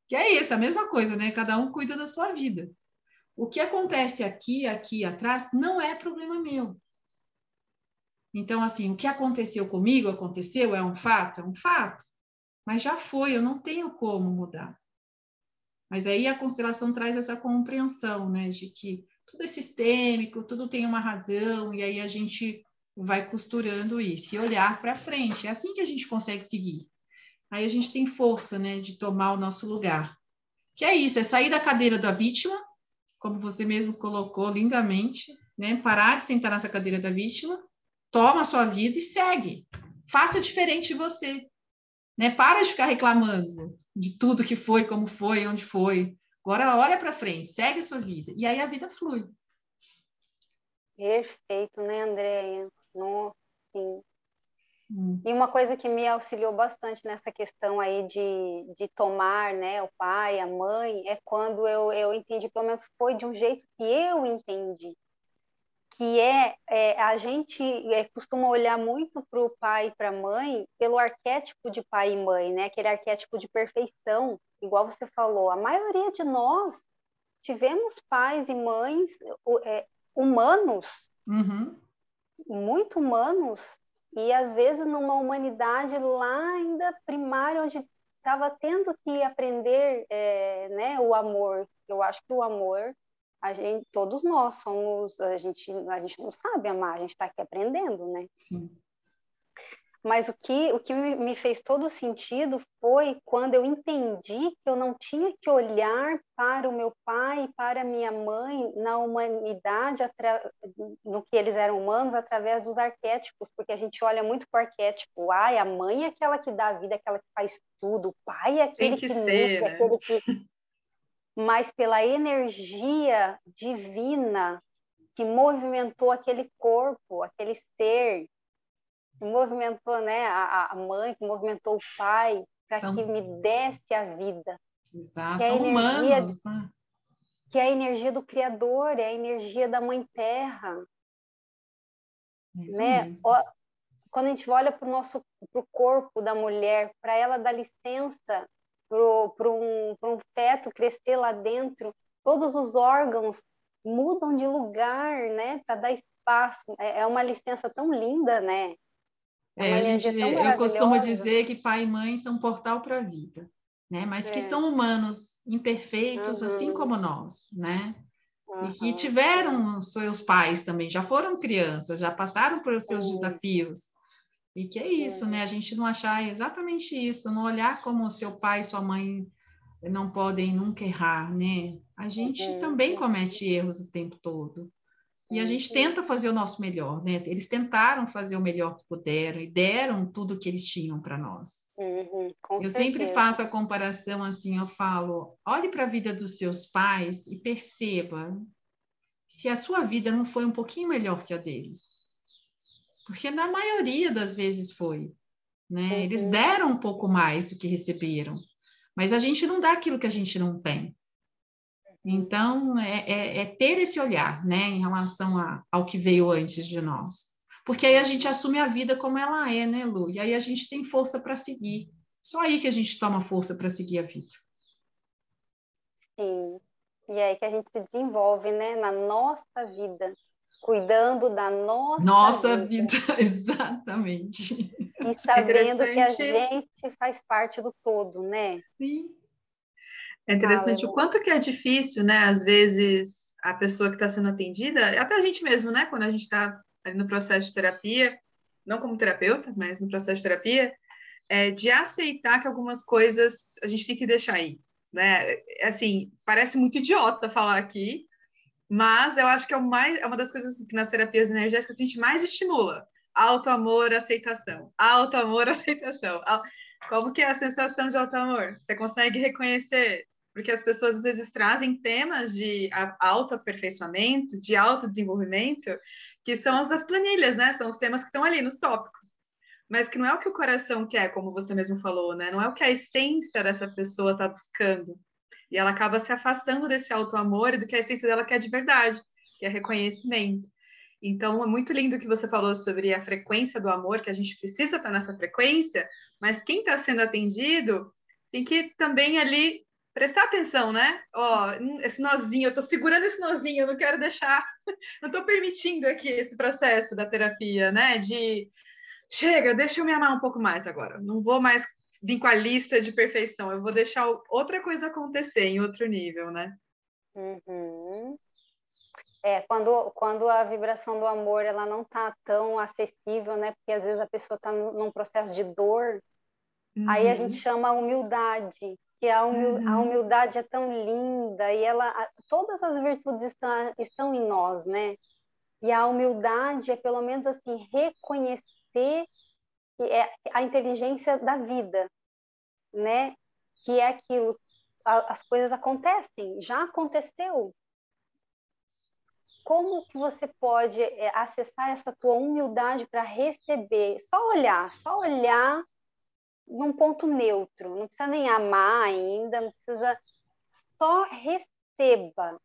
Speaker 1: Que é isso, a mesma coisa, né? Cada um cuida da sua vida. O que acontece aqui, aqui atrás, não é problema meu. Então, assim, o que aconteceu comigo, aconteceu, é um fato? É um fato. Mas já foi, eu não tenho como mudar. Mas aí a constelação traz essa compreensão, né, de que tudo é sistêmico, tudo tem uma razão, e aí a gente vai costurando isso e olhar para frente. É assim que a gente consegue seguir. Aí a gente tem força, né, de tomar o nosso lugar. Que é isso, é sair da cadeira da vítima, como você mesmo colocou lindamente, né, parar de sentar nessa cadeira da vítima, toma a sua vida e segue. Faça diferente de você. Né? Para de ficar reclamando de tudo que foi, como foi, onde foi. Agora olha para frente, segue a sua vida. E aí a vida flui.
Speaker 3: Perfeito, né, Andréia? Nossa, sim. Hum. E uma coisa que me auxiliou bastante nessa questão aí de, de tomar, né, o pai, a mãe, é quando eu, eu entendi, pelo menos foi de um jeito que eu entendi que é, é a gente é, costuma olhar muito para o pai e para a mãe pelo arquétipo de pai e mãe, né? Aquele arquétipo de perfeição, igual você falou. A maioria de nós tivemos pais e mães é, humanos,
Speaker 1: uhum.
Speaker 3: muito humanos, e às vezes numa humanidade lá ainda primária, onde estava tendo que aprender é, né, o amor. Eu acho que o amor a gente, todos nós somos, a gente, a gente não sabe amar, a gente está aqui aprendendo, né?
Speaker 1: Sim.
Speaker 3: Mas o que, o que me fez todo sentido foi quando eu entendi que eu não tinha que olhar para o meu pai e para a minha mãe na humanidade, no que eles eram humanos, através dos arquétipos, porque a gente olha muito para o arquétipo. Ai, a mãe é aquela que dá a vida, aquela que faz tudo, o pai é aquele
Speaker 2: que,
Speaker 3: que,
Speaker 2: ser,
Speaker 3: luta,
Speaker 2: né?
Speaker 3: aquele que mas pela energia divina que movimentou aquele corpo, aquele ser, que movimentou né, a, a mãe, que movimentou o pai, para São... que me desse a vida.
Speaker 1: Exato, que é São energia, humanos, né?
Speaker 3: Que é a energia do Criador, é a energia da Mãe Terra.
Speaker 1: É né?
Speaker 3: Quando a gente olha para o nosso pro corpo da mulher, para ela dar licença para um, um feto crescer lá dentro, todos os órgãos mudam de lugar, né, para dar espaço. É, é, uma licença tão linda, né?
Speaker 1: É, é a gente, eu costumo dizer que pai e mãe são um portal para a vida, né? Mas é. que são humanos, imperfeitos, uhum. assim como nós, né? Uhum. E que tiveram seus pais também, já foram crianças, já passaram por seus desafios, e que é isso, né? A gente não achar exatamente isso, não olhar como seu pai e sua mãe não podem nunca errar, né? A gente uhum. também comete erros o tempo todo. E a gente tenta fazer o nosso melhor, né? Eles tentaram fazer o melhor que puderam e deram tudo que eles tinham para nós.
Speaker 3: Uhum,
Speaker 1: eu sempre faço a comparação assim, eu falo, olhe para a vida dos seus pais e perceba se a sua vida não foi um pouquinho melhor que a deles. Porque na maioria das vezes foi. Né? Eles uhum. deram um pouco mais do que receberam, mas a gente não dá aquilo que a gente não tem. Então, é, é, é ter esse olhar né, em relação a, ao que veio antes de nós. Porque aí a gente assume a vida como ela é, né, Lu? E aí a gente tem força para seguir. Só aí que a gente toma força para seguir a vida.
Speaker 3: Sim. E aí que a gente se desenvolve, né, na nossa vida cuidando da nossa,
Speaker 1: nossa vida. vida. Exatamente.
Speaker 3: E sabendo que a gente faz parte do todo, né?
Speaker 1: Sim.
Speaker 2: É interessante o quanto que é difícil, né? Às vezes a pessoa que está sendo atendida, até a gente mesmo, né? Quando a gente está no processo de terapia, não como terapeuta, mas no processo de terapia, é de aceitar que algumas coisas a gente tem que deixar aí, né? Assim, parece muito idiota falar aqui, mas eu acho que é, mais, é uma das coisas que nas terapias energéticas a gente mais estimula. Auto amor, aceitação. Auto amor, aceitação. Como que é a sensação de auto amor? Você consegue reconhecer? Porque as pessoas às vezes trazem temas de autoaperfeiçoamento, de autodesenvolvimento, que são as das planilhas, né? São os temas que estão ali nos tópicos. Mas que não é o que o coração quer, como você mesmo falou, né? Não é o que a essência dessa pessoa está buscando. E ela acaba se afastando desse auto-amor e do que a essência dela quer de verdade, que é reconhecimento. Então, é muito lindo que você falou sobre a frequência do amor, que a gente precisa estar nessa frequência, mas quem está sendo atendido tem que também ali prestar atenção, né? Ó, esse nozinho, eu tô segurando esse nozinho, eu não quero deixar, não tô permitindo aqui esse processo da terapia, né? De chega, deixa eu me amar um pouco mais agora. Não vou mais vir com a lista de perfeição, eu vou deixar outra coisa acontecer em outro nível, né?
Speaker 3: Uhum. É, quando, quando a vibração do amor ela não está tão acessível, né? Porque às vezes a pessoa está num processo de dor, uhum. aí a gente uhum. chama a humildade, que a, humil, uhum. a humildade é tão linda e ela, todas as virtudes estão, estão em nós, né? E a humildade é pelo menos assim reconhecer é a inteligência da vida, né? Que é aquilo, as coisas acontecem, já aconteceu, como que você pode é, acessar essa tua humildade para receber? Só olhar, só olhar num ponto neutro, não precisa nem amar ainda, não precisa, só receba.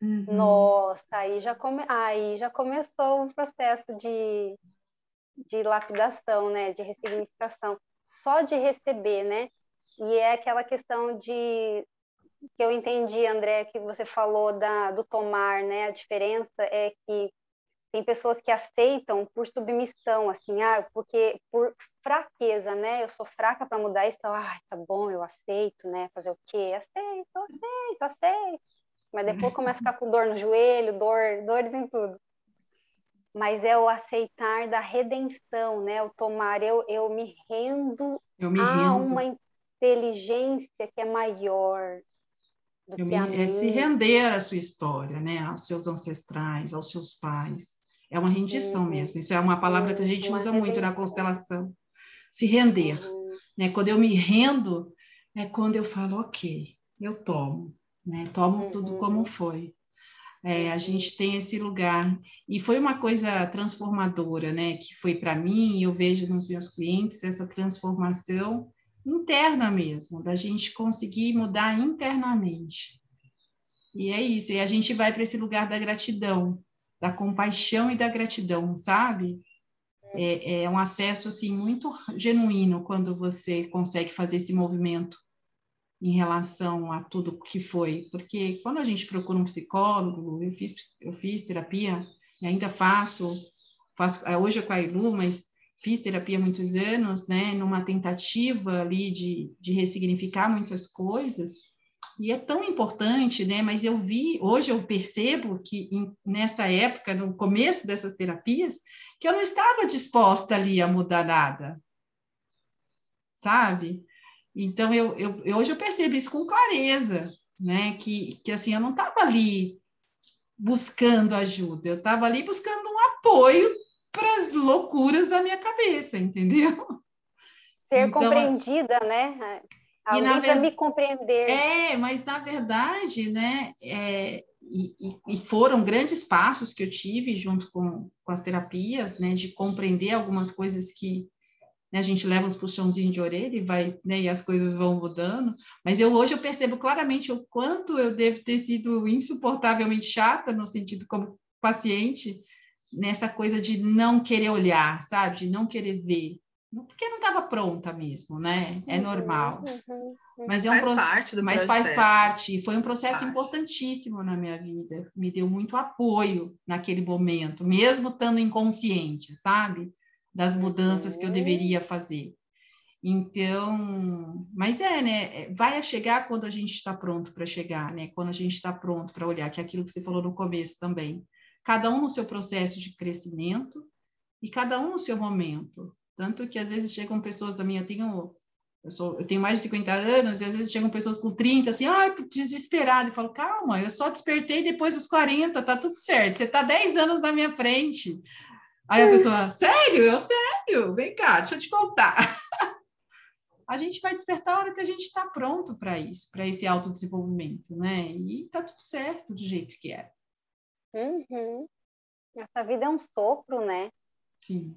Speaker 3: Uhum. Nossa, aí já, come... aí já começou o processo de, de lapidação, né? De ressignificação. Só de receber, né? E é aquela questão de que eu entendi, André, que você falou da, do tomar, né? A diferença é que tem pessoas que aceitam por submissão, assim, ah, porque por fraqueza, né? Eu sou fraca para mudar isso, então, ah, tá bom, eu aceito, né? Fazer o quê? Aceito, aceito, aceito. Mas depois começa a ficar com dor no joelho, dor, dores em tudo. Mas é o aceitar da redenção, né? O tomar, eu, eu me rendo
Speaker 1: eu me a
Speaker 3: uma inteligência que é maior,
Speaker 1: me, é se render à sua história, né? aos seus ancestrais, aos seus pais. É uma rendição uhum. mesmo. Isso é uma palavra que a gente usa muito na constelação. Se render. Uhum. Né? Quando eu me rendo, é quando eu falo, ok, eu tomo. Né? Tomo uhum. tudo como foi. É, a gente tem esse lugar. E foi uma coisa transformadora, né? Que foi para mim, eu vejo nos meus clientes essa transformação interna mesmo, da gente conseguir mudar internamente. E é isso, e a gente vai para esse lugar da gratidão, da compaixão e da gratidão, sabe? É, é, um acesso assim muito genuíno quando você consegue fazer esse movimento em relação a tudo que foi, porque quando a gente procura um psicólogo, eu fiz eu fiz terapia ainda faço, faço hoje é com a Ilu, mas fiz terapia há muitos anos, né, numa tentativa ali de, de ressignificar muitas coisas, e é tão importante, né, mas eu vi, hoje eu percebo que em, nessa época, no começo dessas terapias, que eu não estava disposta ali a mudar nada, sabe? Então, eu, eu, hoje eu percebo isso com clareza, né, que, que assim, eu não estava ali buscando ajuda, eu estava ali buscando um apoio para as loucuras da minha cabeça, entendeu?
Speaker 3: Ser então, compreendida, né? A e ver... me compreender.
Speaker 1: É, mas na verdade, né? É, e, e, foram grandes passos que eu tive junto com, com as terapias, né? De compreender algumas coisas que né, a gente leva uns puxãozinhos de orelha e vai, né? E as coisas vão mudando. Mas eu hoje eu percebo claramente o quanto eu devo ter sido insuportavelmente chata no sentido como paciente nessa coisa de não querer olhar, sabe? De não querer ver. Porque não estava pronta mesmo, né? É normal. Uhum,
Speaker 2: uhum. Mas é um faz parte do
Speaker 1: mas
Speaker 2: processo.
Speaker 1: faz parte. Foi um processo parte. importantíssimo na minha vida. Me deu muito apoio naquele momento, mesmo estando inconsciente, sabe? Das mudanças que eu uhum. deveria fazer. Então, mas é, né? É, vai chegar quando a gente está pronto para chegar, né? Quando a gente está pronto para olhar, que é aquilo que você falou no começo também cada um no seu processo de crescimento e cada um no seu momento. Tanto que às vezes chegam pessoas a mim, eu tenho eu, sou, eu tenho mais de 50 anos, e às vezes chegam pessoas com 30, assim, ai, ah, desesperado. Eu falo, calma, eu só despertei depois dos 40, tá tudo certo, você tá 10 anos na minha frente. Aí a pessoa, sério? Eu, sério? Vem cá, deixa eu te contar. a gente vai despertar a hora que a gente está pronto para isso, para esse autodesenvolvimento, né? E tá tudo certo do jeito que é.
Speaker 3: Uhum. Essa vida é um sopro, né?
Speaker 1: Sim.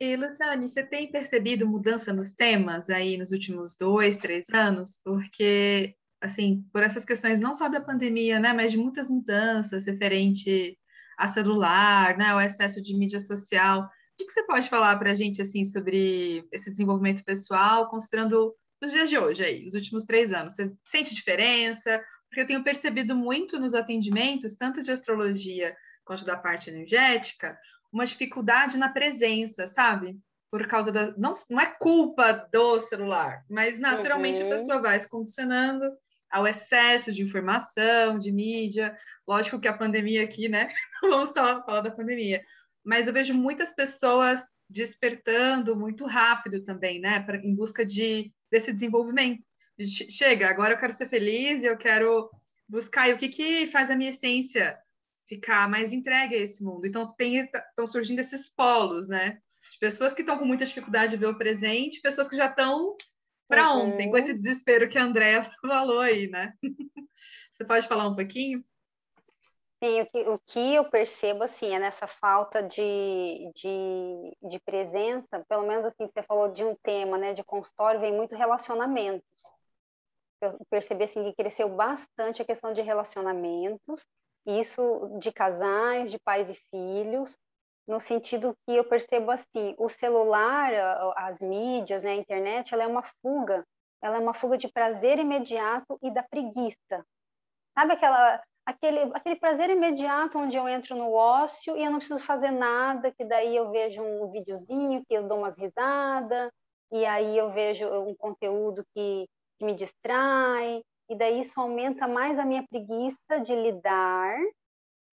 Speaker 2: E, Luciane, você tem percebido mudança nos temas aí nos últimos dois, três anos? Porque, assim, por essas questões não só da pandemia, né, mas de muitas mudanças referente a celular, né, o excesso de mídia social. O que, que você pode falar para a gente, assim, sobre esse desenvolvimento pessoal, considerando nos dias de hoje, aí, os últimos três anos? Você sente diferença? Porque eu tenho percebido muito nos atendimentos, tanto de astrologia quanto da parte energética, uma dificuldade na presença, sabe? Por causa da. Não, não é culpa do celular, mas naturalmente uhum. a pessoa vai se condicionando ao excesso de informação, de mídia. Lógico que a pandemia aqui, né? Vamos só falar da pandemia, mas eu vejo muitas pessoas despertando muito rápido também, né? Pra, em busca de, desse desenvolvimento. De, chega, agora eu quero ser feliz e eu quero buscar. E o que, que faz a minha essência ficar mais entregue a esse mundo? Então, estão surgindo esses polos, né? De pessoas que estão com muita dificuldade de ver o presente, pessoas que já estão para uhum. ontem, com esse desespero que a Andrea falou aí, né? Você pode falar um pouquinho?
Speaker 3: Sim, o que, o que eu percebo, assim, é nessa falta de, de, de presença, pelo menos, assim, você falou de um tema, né, de consultório, vem muito relacionamentos. Eu percebi, assim, que cresceu bastante a questão de relacionamentos, isso de casais, de pais e filhos, no sentido que eu percebo, assim, o celular, as mídias, né, a internet, ela é uma fuga, ela é uma fuga de prazer imediato e da preguiça. Sabe aquela aquele, aquele prazer imediato onde eu entro no ócio e eu não preciso fazer nada, que daí eu vejo um videozinho que eu dou umas risadas, e aí eu vejo um conteúdo que, que me distrai, e daí isso aumenta mais a minha preguiça de lidar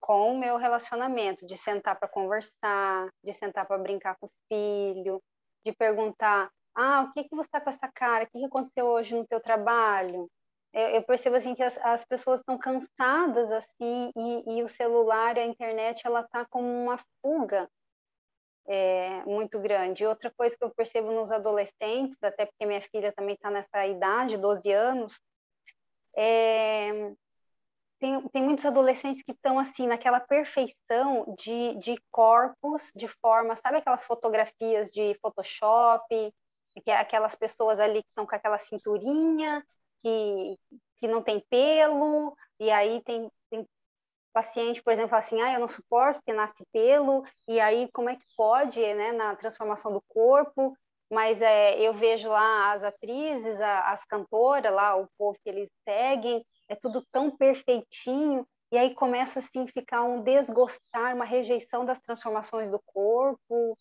Speaker 3: com o meu relacionamento, de sentar para conversar, de sentar para brincar com o filho, de perguntar, ah, o que que você está com essa cara? O que, que aconteceu hoje no teu trabalho? eu, eu percebo assim que as, as pessoas estão cansadas assim e, e, o celular, a internet, ela tá como uma fuga é, muito grande. Outra coisa que eu percebo nos adolescentes, até porque minha filha também está nessa idade, 12 anos, é, tem, tem muitos adolescentes que estão assim naquela perfeição de, de corpos, de formas, sabe aquelas fotografias de Photoshop, que é aquelas pessoas ali que estão com aquela cinturinha que, que não tem pelo, e aí tem, tem paciente, por exemplo, assim, ah, eu não suporto porque nasce pelo, e aí como é que pode, né, na transformação do corpo, mas é, eu vejo lá as atrizes, a, as cantoras lá, o povo que eles seguem, é tudo tão perfeitinho, e aí começa assim ficar um desgostar, uma rejeição das transformações do corpo,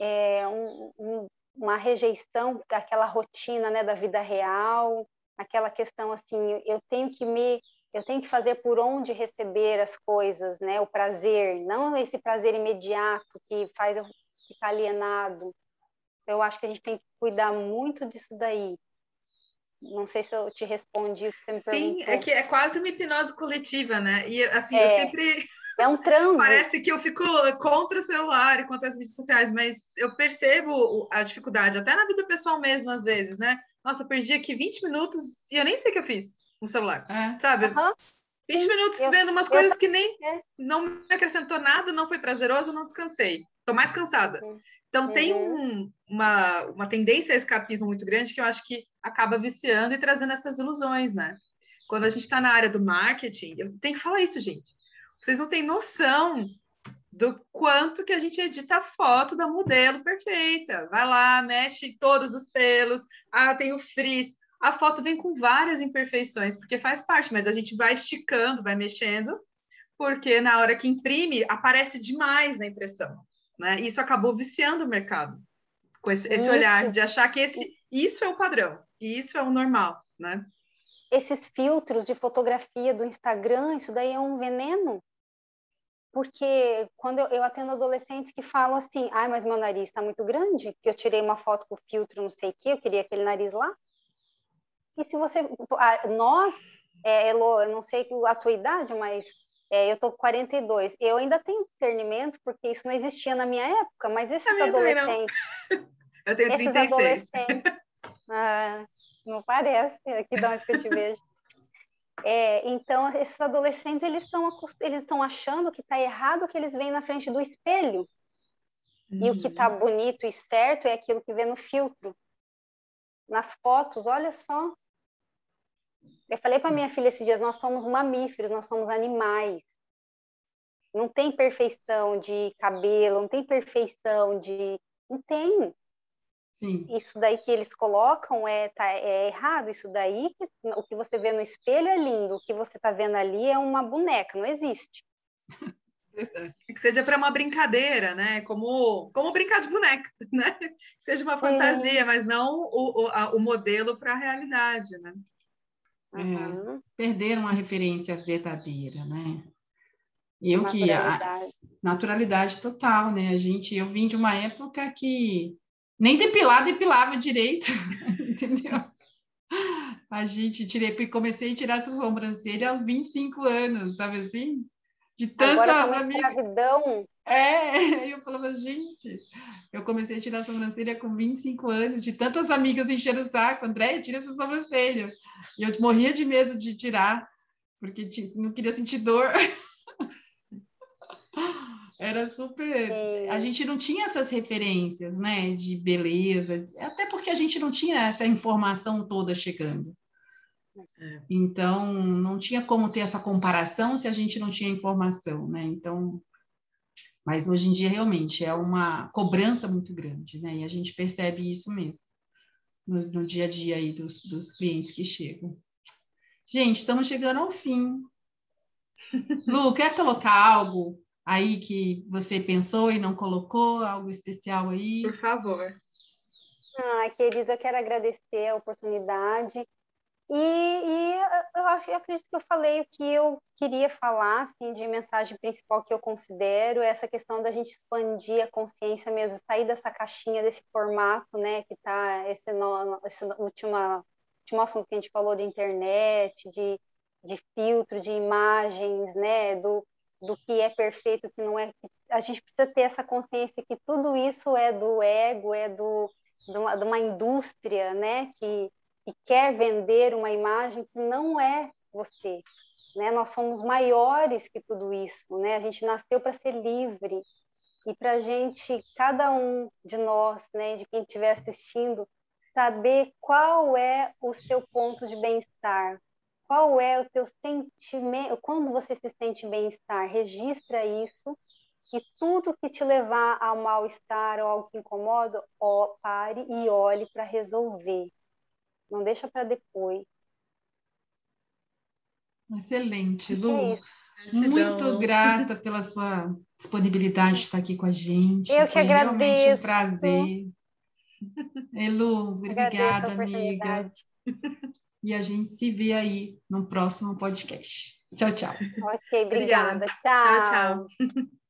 Speaker 3: é, um, um, uma rejeição daquela rotina né, da vida real aquela questão assim, eu tenho que me eu tenho que fazer por onde receber as coisas, né? O prazer, não esse prazer imediato que faz eu ficar alienado. Eu acho que a gente tem que cuidar muito disso daí. Não sei se eu te respondi o que você me
Speaker 2: Sim, perguntou. é que é quase uma hipnose coletiva, né? E assim, é, eu sempre
Speaker 3: é um transe.
Speaker 2: Parece que eu fico contra o celular e contra as mídias sociais, mas eu percebo a dificuldade, até na vida pessoal mesmo, às vezes, né? Nossa, perdi aqui 20 minutos e eu nem sei o que eu fiz no celular, é. sabe? Uhum. 20 minutos eu, vendo umas coisas eu, que nem é. não me acrescentou nada, não foi prazeroso, não descansei. Estou mais cansada. Então uhum. tem um, uma, uma tendência a escapismo muito grande que eu acho que acaba viciando e trazendo essas ilusões, né? Quando a gente está na área do marketing, eu tenho que falar isso, gente. Vocês não têm noção do quanto que a gente edita a foto da modelo perfeita. Vai lá, mexe todos os pelos, ah, tem o frizz. A foto vem com várias imperfeições, porque faz parte, mas a gente vai esticando, vai mexendo, porque na hora que imprime, aparece demais na impressão. Né? Isso acabou viciando o mercado, com esse, esse olhar de achar que esse, isso é o padrão, e isso é o normal. Né?
Speaker 3: Esses filtros de fotografia do Instagram, isso daí é um veneno porque quando eu, eu, atendo adolescentes que falam assim, ai, mas meu nariz está muito grande, porque eu tirei uma foto com filtro, não sei o quê, eu queria aquele nariz lá. E se você, nós, é, Elo, eu não sei a tua idade, mas é, eu tô com 42, eu ainda tenho discernimento, porque isso não existia na minha época, mas esses adolescentes...
Speaker 2: Eu tenho 36. Esses adolescentes...
Speaker 3: Ah, não parece, aqui de onde que eu te vejo. É, então, esses adolescentes, eles estão eles achando que está errado o que eles veem na frente do espelho. Uhum. E o que está uhum. bonito e certo é aquilo que vê no filtro. Nas fotos, olha só. Eu falei para minha filha esses dias, nós somos mamíferos, nós somos animais. Não tem perfeição de cabelo, não tem perfeição de... Não tem. Sim. isso daí que eles colocam é, tá, é errado, isso daí, que, o que você vê no espelho é lindo, o que você está vendo ali é uma boneca, não existe.
Speaker 2: Que seja para uma brincadeira, né? Como, como brincar de boneca, né? Que seja uma fantasia, Sim. mas não o, o, a, o modelo para a realidade, né?
Speaker 1: É, perderam a referência verdadeira, né? Eu que a naturalidade total, né? A gente, eu vim de uma época que nem depilar depilava direito, entendeu? A gente tirei, fui, comecei a tirar a sobrancelha aos 25 anos, sabe assim?
Speaker 3: De tanta Agora, escravidão.
Speaker 1: É, eu falava, gente, eu comecei a tirar a sobrancelha com 25 anos, de tantas amigas enchendo o saco, André, tira essa sobrancelha. E eu morria de medo de tirar, porque não queria sentir dor. Era super. Sim. A gente não tinha essas referências, né, de beleza, até porque a gente não tinha essa informação toda chegando. Então, não tinha como ter essa comparação se a gente não tinha informação, né? Então, mas hoje em dia realmente é uma cobrança muito grande, né? E a gente percebe isso mesmo no, no dia a dia aí dos, dos clientes que chegam. Gente, estamos chegando ao fim. Lu, quer colocar algo aí que você pensou e não colocou, algo especial aí?
Speaker 2: Por favor.
Speaker 3: Ah, queridos, eu quero agradecer a oportunidade e, e eu, acho, eu acredito que eu falei o que eu queria falar, assim, de mensagem principal que eu considero, essa questão da gente expandir a consciência mesmo, sair dessa caixinha, desse formato, né, que está esse, no, esse último, último assunto que a gente falou de internet, de, de filtro, de imagens, né, do, do que é perfeito, que não é. A gente precisa ter essa consciência que tudo isso é do ego, é do, de, uma, de uma indústria, né, que e quer vender uma imagem que não é você. Né? Nós somos maiores que tudo isso. Né? A gente nasceu para ser livre. E para a gente, cada um de nós, né, de quem estiver assistindo, saber qual é o seu ponto de bem-estar, qual é o teu sentimento, quando você se sente bem-estar, registra isso e tudo que te levar ao mal-estar ou algo que incomoda, ó, pare e olhe para resolver não deixa para depois.
Speaker 1: Excelente, Lu. É Muito grata pela sua disponibilidade de estar aqui com a gente.
Speaker 3: Eu Foi que agradeço. realmente
Speaker 1: um prazer. Elu, obrigada, amiga. E a gente se vê aí no próximo podcast. Tchau, tchau.
Speaker 3: Ok, obrigada. obrigada. Tchau, tchau. tchau.